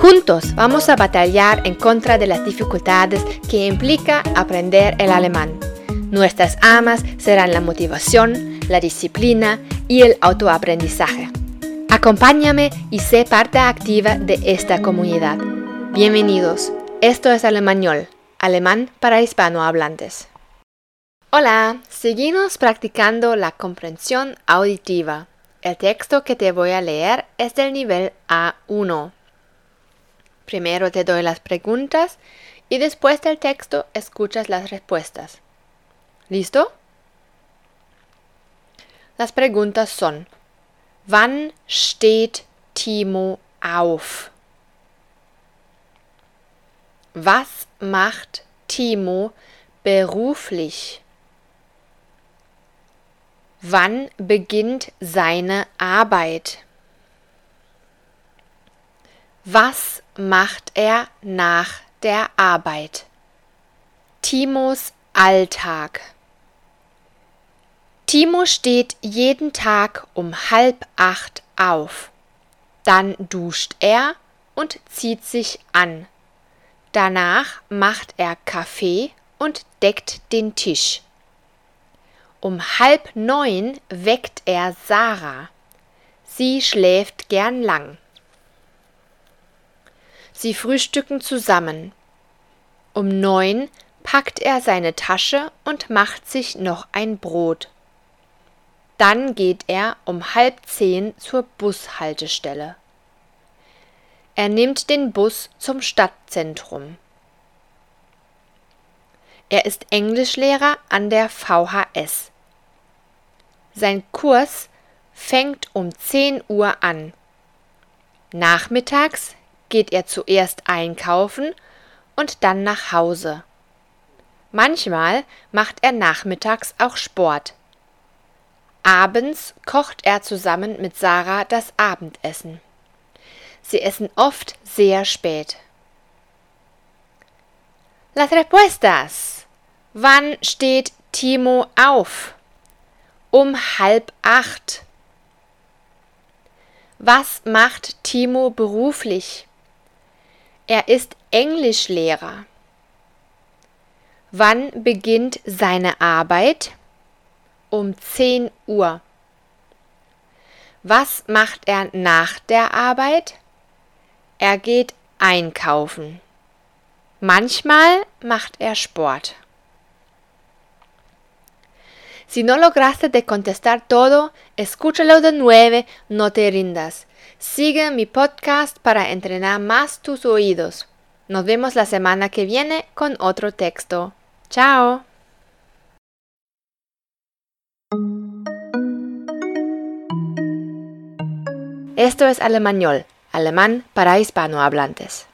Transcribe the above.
Juntos vamos a batallar en contra de las dificultades que implica aprender el alemán. Nuestras amas serán la motivación, la disciplina y el autoaprendizaje. Acompáñame y sé parte activa de esta comunidad. Bienvenidos. Esto es Alemañol, alemán para hispanohablantes. Hola, seguimos practicando la comprensión auditiva. El texto que te voy a leer es del nivel A1. Primero te doy las preguntas y después del texto escuchas las respuestas. ¿Listo? Las preguntas son, Wann steht Timo auf? Was macht Timo beruflich? Wann beginnt seine Arbeit? Was macht er nach der Arbeit? Timos Alltag. Timo steht jeden Tag um halb acht auf. Dann duscht er und zieht sich an. Danach macht er Kaffee und deckt den Tisch. Um halb neun weckt er Sarah. Sie schläft gern lang. Sie frühstücken zusammen. Um neun packt er seine Tasche und macht sich noch ein Brot. Dann geht er um halb zehn zur Bushaltestelle. Er nimmt den Bus zum Stadtzentrum. Er ist Englischlehrer an der VHS. Sein Kurs fängt um 10 Uhr an. Nachmittags geht er zuerst einkaufen und dann nach Hause. Manchmal macht er nachmittags auch Sport. Abends kocht er zusammen mit Sarah das Abendessen. Sie essen oft sehr spät. Las respuestas. Wann steht Timo auf? Um halb acht. Was macht Timo beruflich? Er ist Englischlehrer. Wann beginnt seine Arbeit? Um 10 Uhr. Was macht er nach der Arbeit? Er geht einkaufen. Manchmal macht er Sport. Si no lograste contestar todo, escúchalo de nuevo, no te rindas. Sigue mi podcast para entrenar más tus oídos. Nos vemos la semana que viene con otro texto. Chao. Esto es Alemañol, alemán para hispanohablantes.